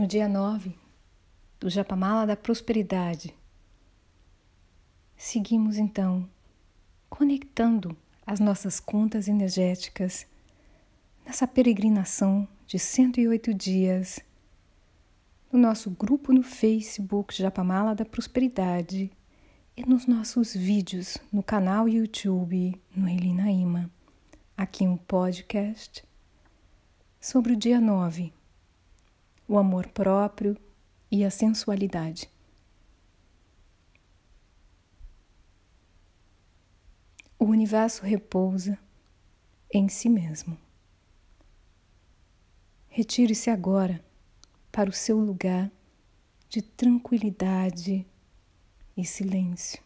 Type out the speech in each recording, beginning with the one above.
No dia 9 do Japamala da Prosperidade, seguimos então conectando as nossas contas energéticas nessa peregrinação de 108 dias no nosso grupo no Facebook Japamala da Prosperidade e nos nossos vídeos no canal YouTube no Elinaíma, aqui um podcast sobre o dia 9 o amor próprio e a sensualidade. O universo repousa em si mesmo. Retire-se agora para o seu lugar de tranquilidade e silêncio.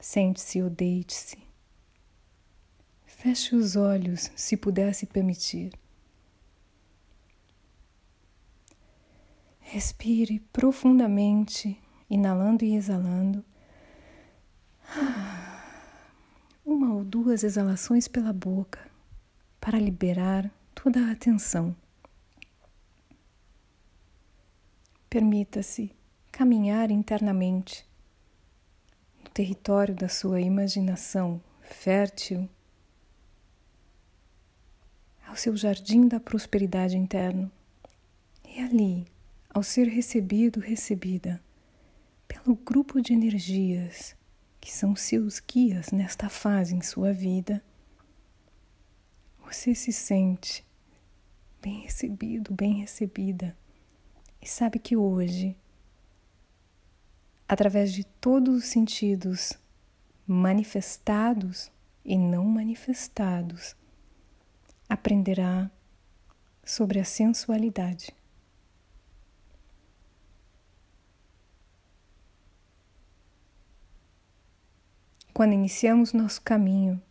Sente-se ou deite-se. Feche os olhos se puder se permitir. Respire profundamente, inalando e exalando. Uma ou duas exalações pela boca para liberar toda a atenção. Permita-se caminhar internamente no território da sua imaginação fértil, ao seu jardim da prosperidade interno. E ali, ao ser recebido, recebida pelo grupo de energias que são seus guias nesta fase em sua vida, você se sente bem recebido, bem recebida e sabe que hoje, através de todos os sentidos manifestados e não manifestados, aprenderá sobre a sensualidade. Quando iniciamos nosso caminho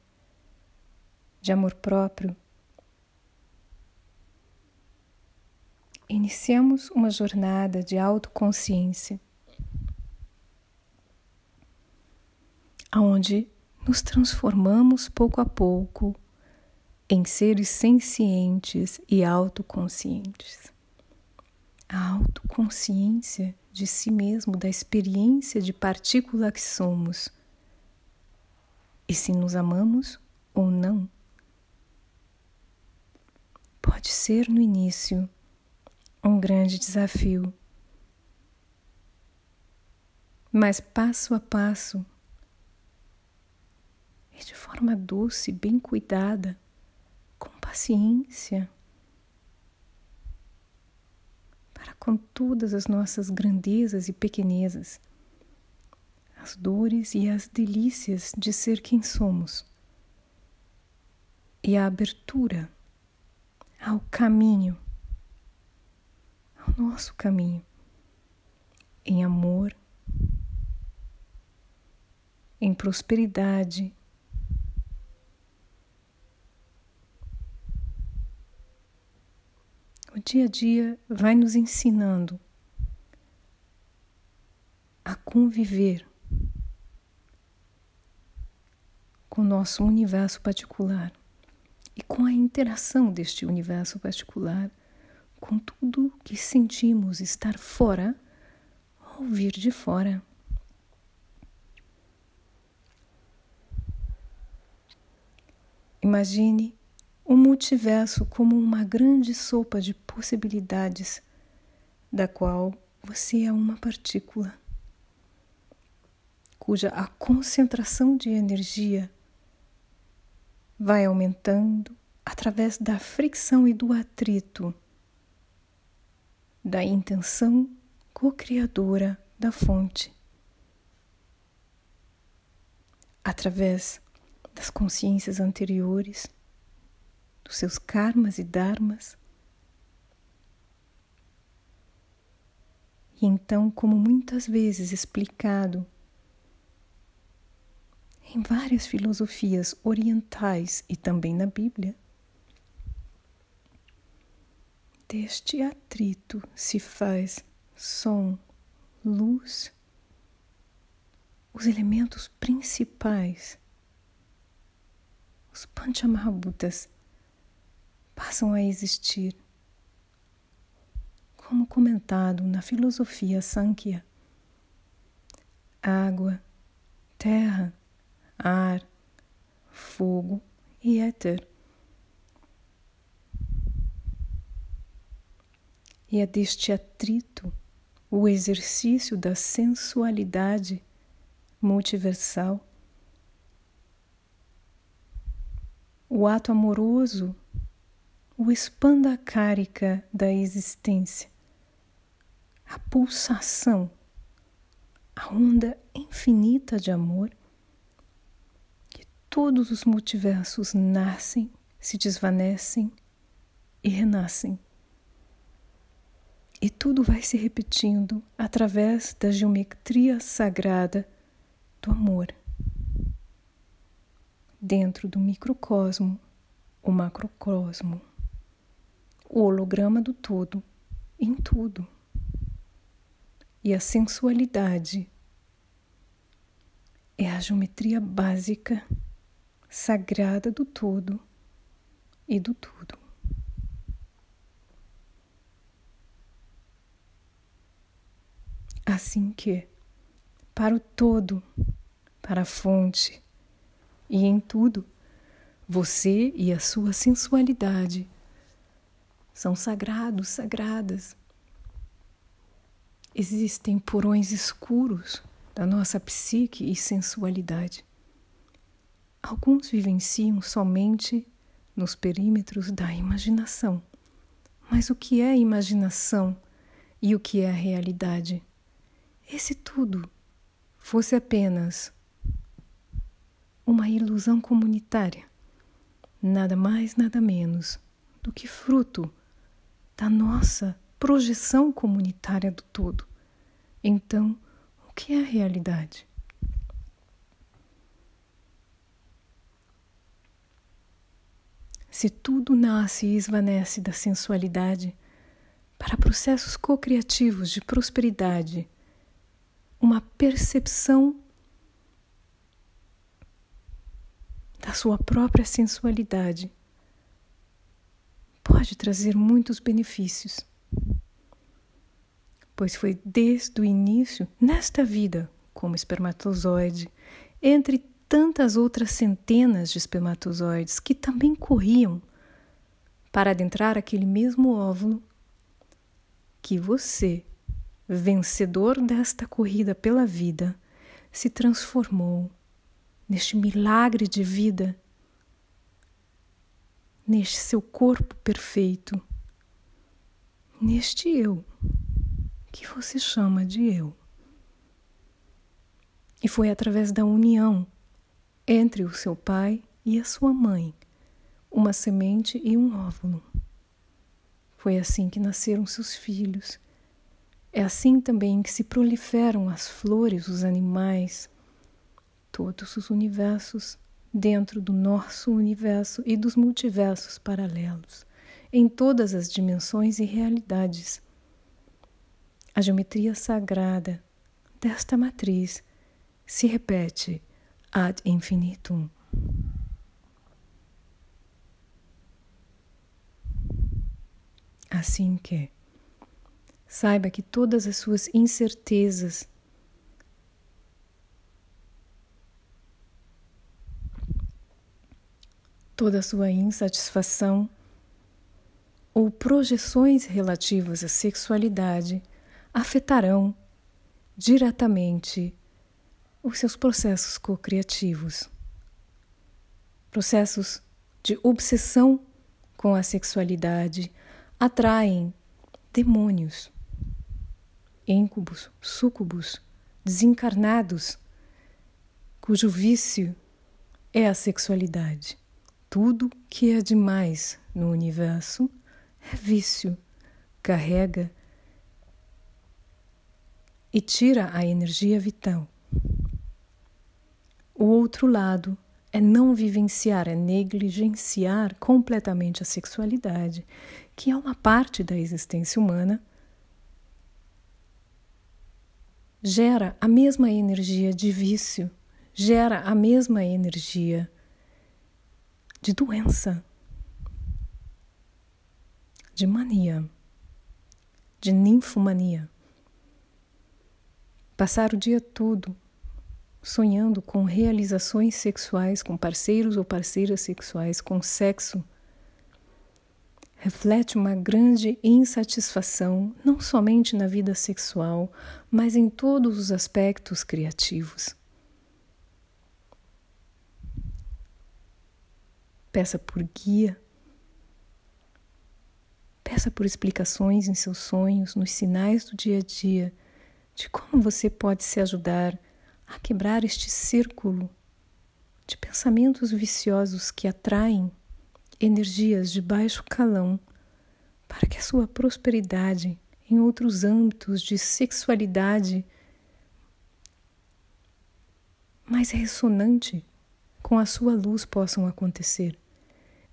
de amor próprio, iniciamos uma jornada de autoconsciência, aonde nos transformamos pouco a pouco em seres sencientes e autoconscientes. A autoconsciência de si mesmo, da experiência de partícula que somos e se nos amamos ou não. Pode ser no início um grande desafio, mas passo a passo e de forma doce, bem cuidada, com paciência, para com todas as nossas grandezas e pequenezas as dores e as delícias de ser quem somos, e a abertura ao caminho, ao nosso caminho, em amor, em prosperidade. O dia a dia vai nos ensinando a conviver com o nosso universo particular e com a interação deste universo particular com tudo que sentimos estar fora ou vir de fora. Imagine o multiverso como uma grande sopa de possibilidades, da qual você é uma partícula, cuja a concentração de energia vai aumentando através da fricção e do atrito, da intenção co-criadora da fonte, através das consciências anteriores, dos seus karmas e dharmas. E então, como muitas vezes explicado em várias filosofias orientais e também na Bíblia. Deste atrito se faz som, luz, os elementos principais, os Panchamahabhutas, passam a existir como comentado na filosofia Sankhya. Água, terra, ar, fogo e éter. E é deste atrito o exercício da sensualidade multiversal, o ato amoroso, o expanda-cárica da existência, a pulsação, a onda infinita de amor todos os multiversos nascem, se desvanecem e renascem. E tudo vai se repetindo através da geometria sagrada do amor. Dentro do microcosmo, o macrocosmo, o holograma do todo, em tudo. E a sensualidade é a geometria básica, sagrada do todo e do tudo. Assim que, para o todo, para a fonte e em tudo, você e a sua sensualidade são sagrados, sagradas. Existem porões escuros da nossa psique e sensualidade. Alguns vivenciam somente nos perímetros da imaginação. Mas o que é imaginação e o que é a realidade? E se tudo fosse apenas uma ilusão comunitária, nada mais, nada menos do que fruto da nossa projeção comunitária do todo. Então, o que é a realidade? Se tudo nasce e esvanece da sensualidade para processos co-criativos de prosperidade, uma percepção da sua própria sensualidade pode trazer muitos benefícios, pois foi desde o início, nesta vida, como espermatozoide, entre tantas outras centenas de espermatozoides que também corriam para adentrar aquele mesmo óvulo, que você vencedor desta corrida pela vida, se transformou neste milagre de vida, neste seu corpo perfeito, neste eu que você chama de eu. E foi através da união entre o seu pai e a sua mãe, uma semente e um óvulo. Foi assim que nasceram seus filhos é assim também que se proliferam as flores, os animais, todos os universos dentro do nosso universo e dos multiversos paralelos, em todas as dimensões e realidades. A geometria sagrada desta matriz se repete ad infinitum. Assim que Saiba que todas as suas incertezas toda a sua insatisfação ou projeções relativas à sexualidade afetarão diretamente os seus processos co-criativos. Processos de obsessão com a sexualidade atraem demônios íncubos, súcubos, desencarnados, cujo vício é a sexualidade. Tudo que é demais no universo é vício, carrega e tira a energia vital. O outro lado é não vivenciar, é negligenciar completamente a sexualidade, que é uma parte da existência humana gera a mesma energia de vício, gera a mesma energia de doença, de mania, de ninfomania. Passar o dia todo sonhando com realizações sexuais com parceiros ou parceiras sexuais com sexo reflete uma grande insatisfação não somente na vida sexual, mas em todos os aspectos criativos. Peça por guia, peça por explicações em seus sonhos, nos sinais do dia a dia, de como você pode se ajudar a quebrar este círculo de pensamentos viciosos que atraem energias de baixo calão para que a sua prosperidade em outros âmbitos de sexualidade mais ressonante com a sua luz possam acontecer,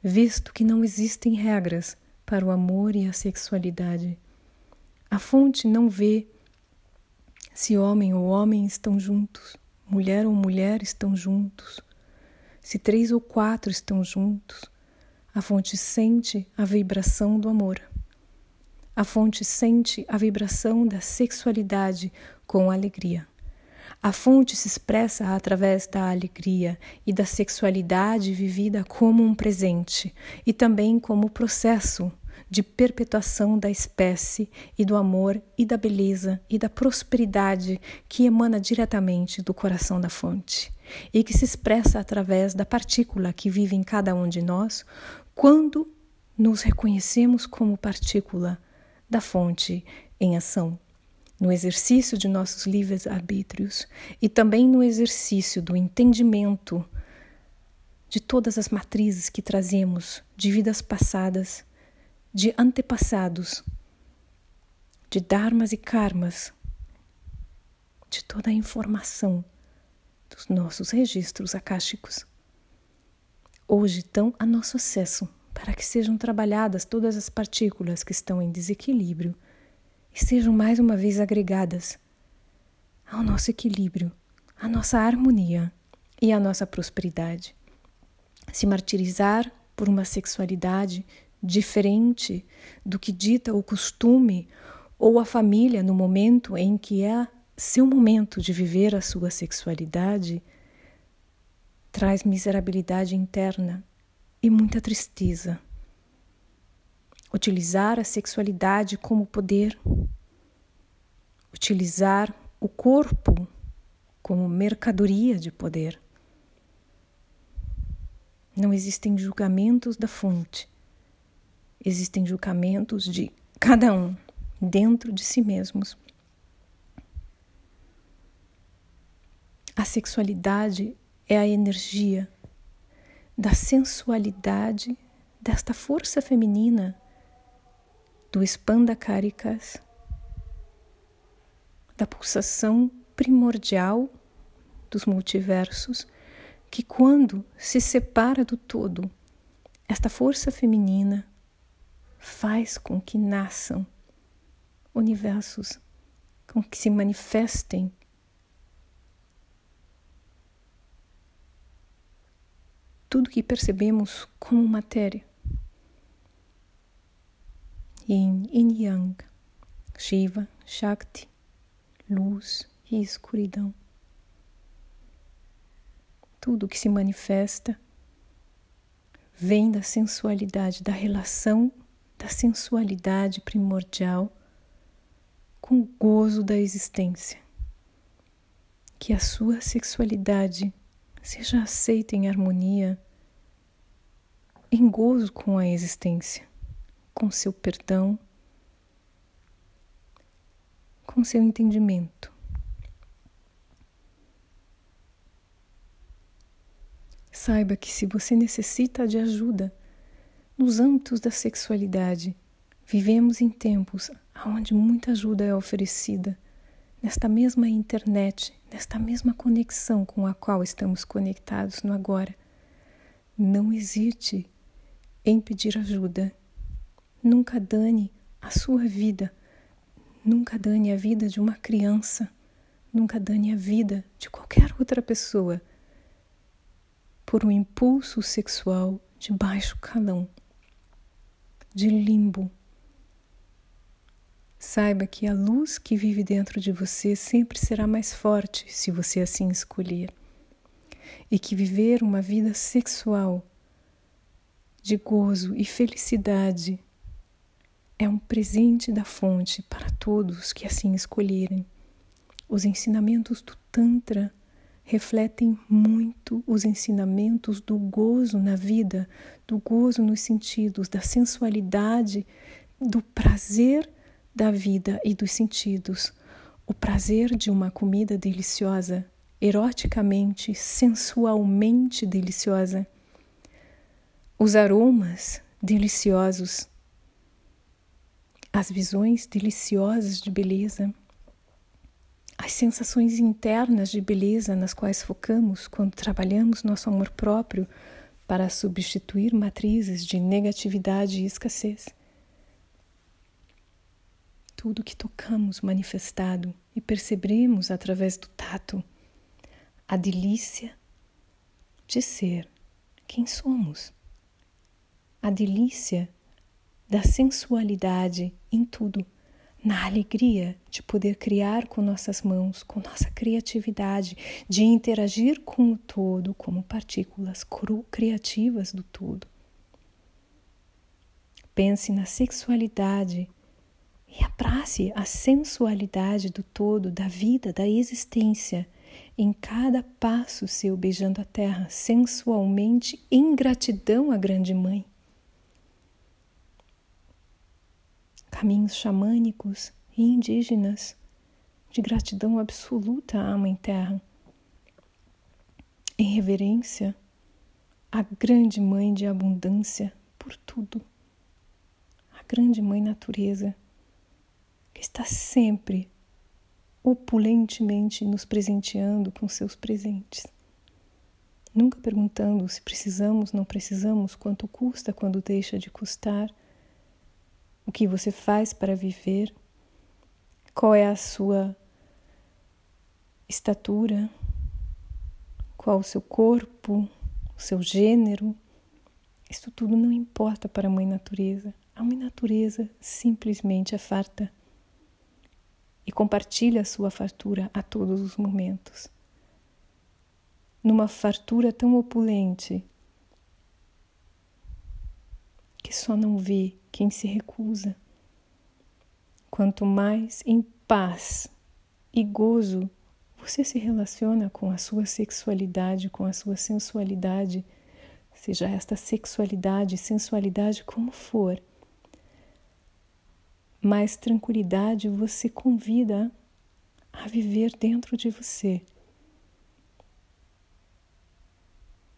visto que não existem regras para o amor e a sexualidade. A fonte não vê se homem ou homem estão juntos, mulher ou mulher estão juntos, se três ou quatro estão juntos, a fonte sente a vibração do amor. A fonte sente a vibração da sexualidade com alegria. A fonte se expressa através da alegria e da sexualidade vivida como um presente e também como processo de perpetuação da espécie e do amor e da beleza e da prosperidade que emana diretamente do coração da fonte e que se expressa através da partícula que vive em cada um de nós quando nos reconhecemos como partícula da fonte em ação, no exercício de nossos livres arbítrios e também no exercício do entendimento de todas as matrizes que trazemos de vidas passadas, de antepassados, de dharmas e karmas, de toda a informação dos nossos registros akáshicos hoje estão a nosso acesso para que sejam trabalhadas todas as partículas que estão em desequilíbrio e sejam mais uma vez agregadas ao nosso equilíbrio, à nossa harmonia e à nossa prosperidade. Se martirizar por uma sexualidade diferente do que dita o costume ou a família no momento em que é seu momento de viver a sua sexualidade traz miserabilidade interna e muita tristeza. Utilizar a sexualidade como poder, utilizar o corpo como mercadoria de poder. Não existem julgamentos da fonte, existem julgamentos de cada um dentro de si mesmos. A sexualidade é a energia da sensualidade desta força feminina do carikas, da pulsação primordial dos multiversos, que quando se separa do todo, esta força feminina faz com que nasçam universos, com que se manifestem tudo que percebemos como matéria. Yin Yang, Shiva, Shakti, luz e escuridão. Tudo que se manifesta vem da sensualidade, da relação da sensualidade primordial com o gozo da existência. Que a sua sexualidade Seja aceita em harmonia, em gozo com a existência, com seu perdão, com seu entendimento. Saiba que se você necessita de ajuda nos âmbitos da sexualidade, vivemos em tempos onde muita ajuda é oferecida nesta mesma internet, nesta mesma conexão com a qual estamos conectados no agora. Não hesite em pedir ajuda. Nunca dane a sua vida. Nunca dane a vida de uma criança. Nunca dane a vida de qualquer outra pessoa por um impulso sexual de baixo calão, de limbo Saiba que a luz que vive dentro de você sempre será mais forte se você assim escolher. E que viver uma vida sexual de gozo e felicidade é um presente da fonte para todos que assim escolherem. Os ensinamentos do Tantra refletem muito os ensinamentos do gozo na vida, do gozo nos sentidos, da sensualidade, do prazer da vida e dos sentidos. O prazer de uma comida deliciosa, eroticamente, sensualmente deliciosa. Os aromas deliciosos, as visões deliciosas de beleza as sensações internas de beleza nas quais focamos quando trabalhamos nosso amor próprio para substituir matrizes de negatividade e escassez. Tudo que tocamos manifestado e percebemos através do tato, a delícia de ser quem somos, a delícia da sensualidade em tudo na alegria de poder criar com nossas mãos, com nossa criatividade, de interagir com o todo como partículas criativas do todo. Pense na sexualidade e abrace a sensualidade do todo, da vida, da existência, em cada passo seu beijando a terra sensualmente em gratidão à Grande Mãe. Caminhos xamânicos e indígenas de gratidão absoluta à Mãe Terra, em reverência à grande Mãe de abundância por tudo, a grande Mãe Natureza, que está sempre opulentemente nos presenteando com seus presentes. Nunca perguntando se precisamos, não precisamos, quanto custa quando deixa de custar o que você faz para viver, qual é a sua estatura, qual o seu corpo, o seu gênero. Isso tudo não importa para a Mãe Natureza. A Mãe Natureza simplesmente é farta e compartilha a sua fartura a todos os momentos. Numa fartura tão opulente que só não vê quem se recusa. Quanto mais em paz e gozo você se relaciona com a sua sexualidade, com a sua sensualidade, seja esta sexualidade, sensualidade como for, mais tranquilidade você convida a viver dentro de você,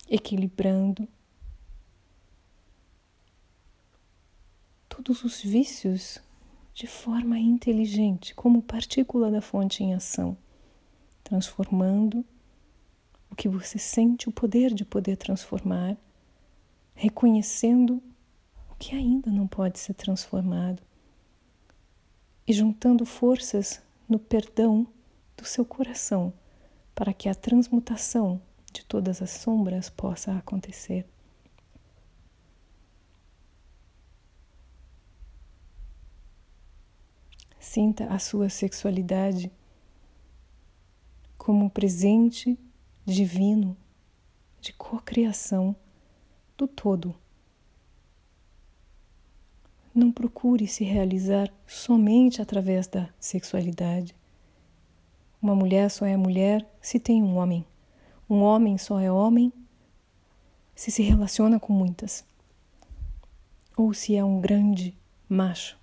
equilibrando todos os vícios de forma inteligente, como partícula da fonte em ação, transformando o que você sente o poder de poder transformar, reconhecendo o que ainda não pode ser transformado e juntando forças no perdão do seu coração para que a transmutação de todas as sombras possa acontecer. Sinta a sua sexualidade como um presente divino de cocriação do todo. Não procure se realizar somente através da sexualidade. Uma mulher só é mulher se tem um homem. Um homem só é homem se se relaciona com muitas. Ou se é um grande macho.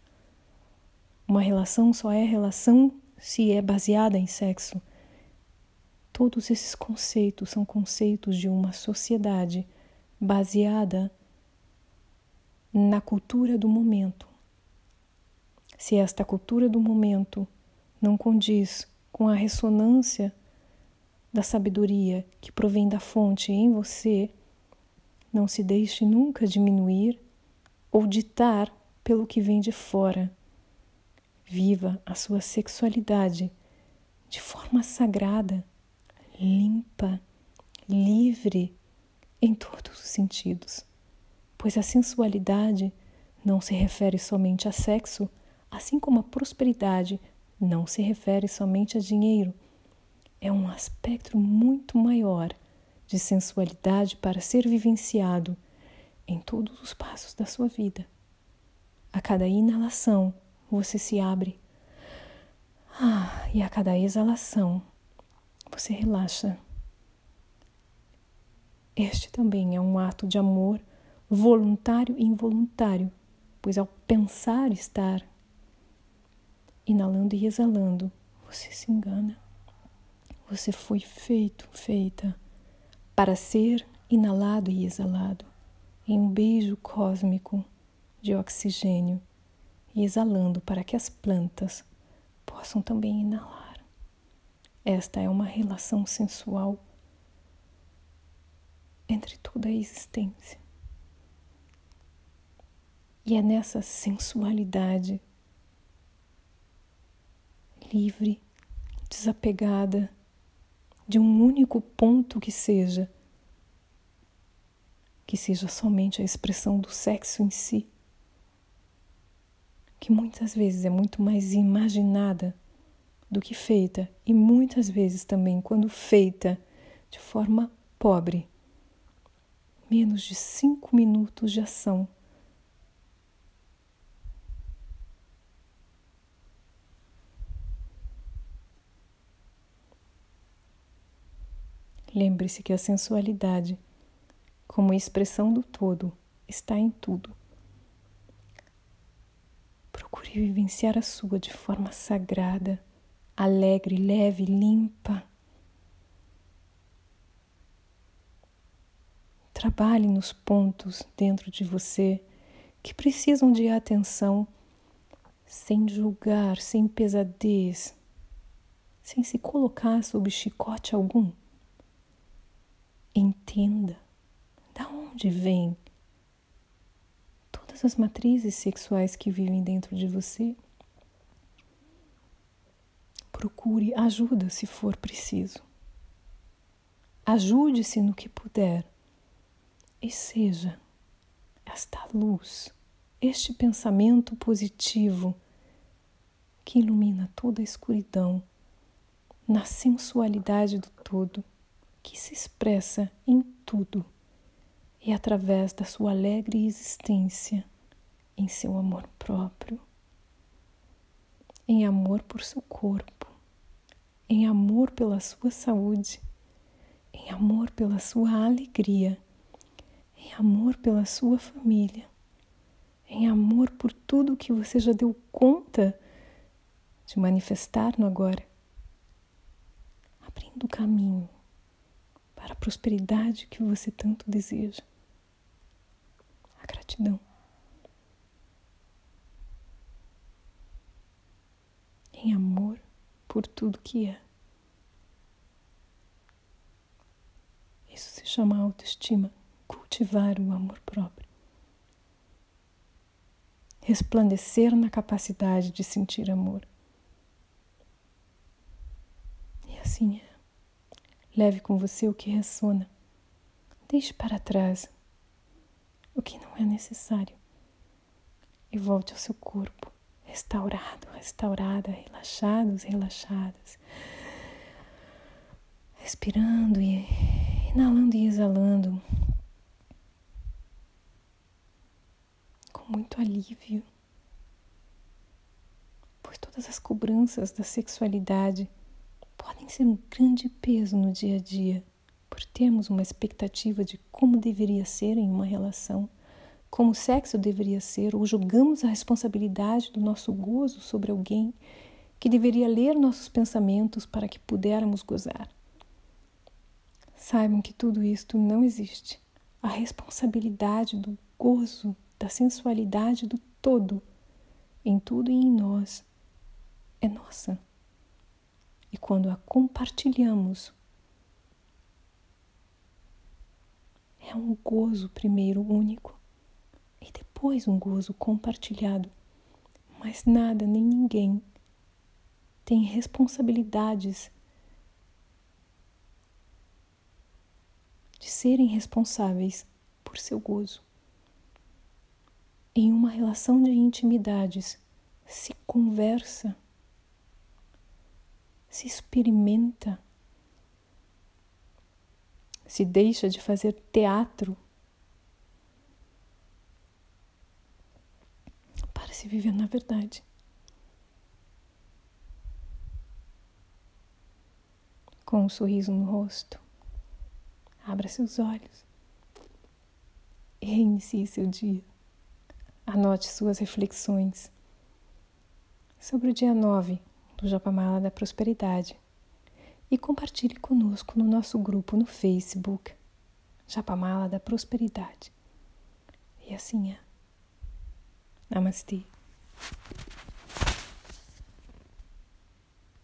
Uma relação só é relação se é baseada em sexo. Todos esses conceitos são conceitos de uma sociedade baseada na cultura do momento. Se esta cultura do momento não condiz com a ressonância da sabedoria que provém da fonte em você, não se deixe nunca diminuir ou ditar pelo que vem de fora. Viva a sua sexualidade de forma sagrada, limpa, livre em todos os sentidos, pois a sensualidade não se refere somente a sexo, Assim como a prosperidade não se refere somente a dinheiro, é um aspecto muito maior de sensualidade para ser vivenciado em todos os passos da sua vida. A cada inalação, você se abre. Ah, e a cada exalação, você relaxa. Este também é um ato de amor voluntário e involuntário, pois ao pensar estar inalando e exalando, você se engana. Você foi feito, feita para ser inalado e exalado em um beijo cósmico de oxigênio e exalando para que as plantas possam também inalar. Esta é uma relação sensual entre toda a existência. E é nessa sensualidade livre, desapegada de um único ponto que seja, que seja somente a expressão do sexo em si, que muitas vezes é muito mais imaginada do que feita, e muitas vezes também, quando feita de forma pobre, menos de cinco minutos de ação. Lembre-se que a sensualidade, como expressão do todo, está em tudo. Procure vivenciar a sua de forma sagrada, alegre, leve, limpa. Trabalhe nos pontos dentro de você que precisam de atenção, sem julgar, sem pesadez, sem se colocar sob chicote algum. Entenda da onde vêm todas as matrizes sexuais que vivem dentro de você. Procure ajuda se for preciso. Ajude-se no que puder e seja esta luz, este pensamento positivo que ilumina toda a escuridão na sensualidade do todo que se expressa em tudo e através da sua alegre existência, em seu amor próprio, em amor por seu corpo, em amor pela sua saúde, em amor pela sua alegria, em amor pela sua família, em amor por tudo que você já deu conta de manifestar no agora, abrindo o caminho para a prosperidade que você tanto deseja. A gratidão. Em amor por tudo que é. Isso se chama autoestima, cultivar o amor próprio. Resplandecer na capacidade de sentir amor. E assim é. Leve com você o que ressona. Deixe para trás o que não é necessário. E volte ao seu corpo, restaurado, restaurada, relaxados, relaxadas. Respirando e inalando e exalando. Com muito alívio, pois todas as cobranças da sexualidade. Podem ser um grande peso no dia a dia, por termos uma expectativa de como deveria ser em uma relação, como o sexo deveria ser, ou jogamos a responsabilidade do nosso gozo sobre alguém que deveria ler nossos pensamentos para que pudermos gozar. Saibam que tudo isto não existe. A responsabilidade do gozo, da sensualidade do todo, em tudo e em nós, é nossa. E quando a compartilhamos, é um gozo primeiro único e depois um gozo compartilhado. Mas nada nem ninguém tem responsabilidades de serem responsáveis por seu gozo. Em uma relação de intimidades, se conversa, se experimenta, se deixa de fazer teatro para se viver na verdade. Com um sorriso no rosto, abra seus olhos e reinicie seu dia. Anote suas reflexões sobre o dia 9 do Japamala da Prosperidade e compartilhe conosco no nosso grupo no Facebook Japamala da Prosperidade. E assim é. Namastê.